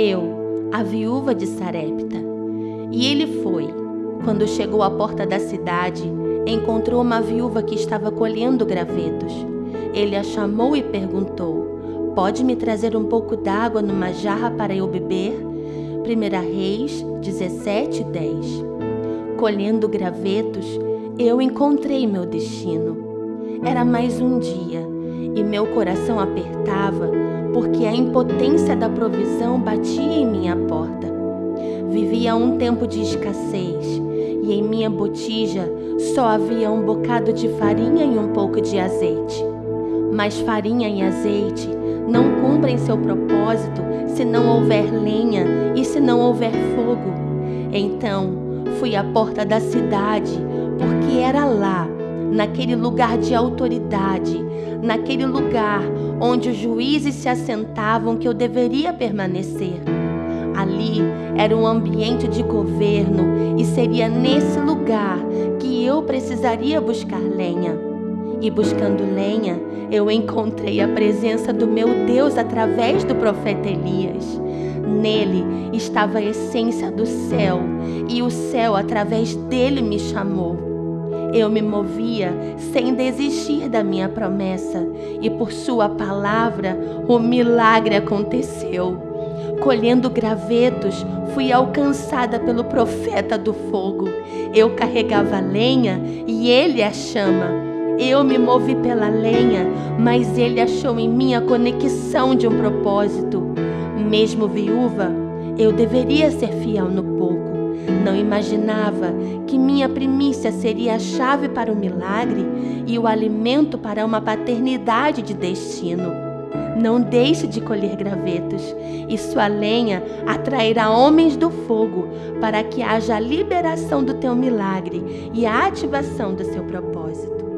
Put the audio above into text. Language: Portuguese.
eu, a viúva de Sarepta. E ele foi. Quando chegou à porta da cidade, encontrou uma viúva que estava colhendo gravetos. Ele a chamou e perguntou: Pode me trazer um pouco d'água numa jarra para eu beber? 1 Reis 17, 10. Colhendo gravetos, eu encontrei meu destino. Era mais um dia e meu coração apertava porque a impotência da provisão batia em minha porta. Vivia um tempo de escassez e em minha botija só havia um bocado de farinha e um pouco de azeite. Mas farinha e azeite não cumprem seu propósito se não houver lenha e se não houver fogo. Então fui à porta da cidade, porque era lá, naquele lugar de autoridade, naquele lugar onde os juízes se assentavam, que eu deveria permanecer. Ali era um ambiente de governo e seria nesse lugar que eu precisaria buscar lenha. E buscando lenha, eu encontrei a presença do meu Deus através do profeta Elias. Nele estava a essência do céu, e o céu através dele me chamou. Eu me movia sem desistir da minha promessa, e por Sua palavra o milagre aconteceu. Colhendo gravetos, fui alcançada pelo profeta do fogo. Eu carregava lenha e ele a chama. Eu me movi pela lenha, mas ele achou em mim a conexão de um propósito. Mesmo viúva, eu deveria ser fiel no pouco. Não imaginava que minha primícia seria a chave para o milagre e o alimento para uma paternidade de destino. Não deixe de colher gravetos, e sua lenha atrairá homens do fogo para que haja a liberação do teu milagre e a ativação do seu propósito.